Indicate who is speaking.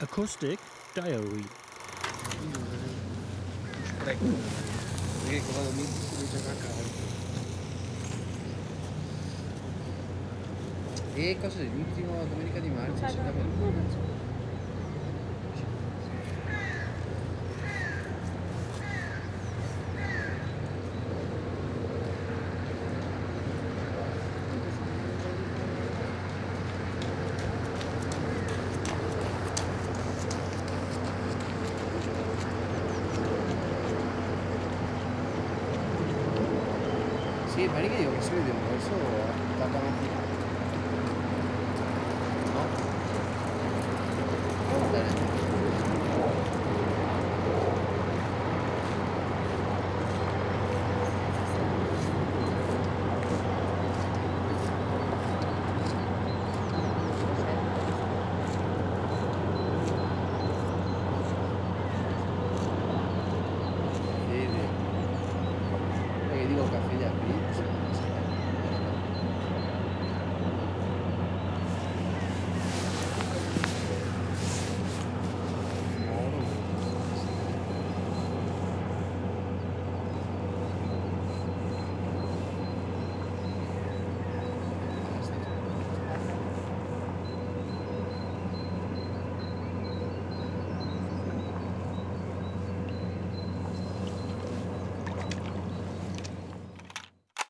Speaker 1: Acoustic Diary.
Speaker 2: Mm. Sì, ma che io que soy de un verso davanti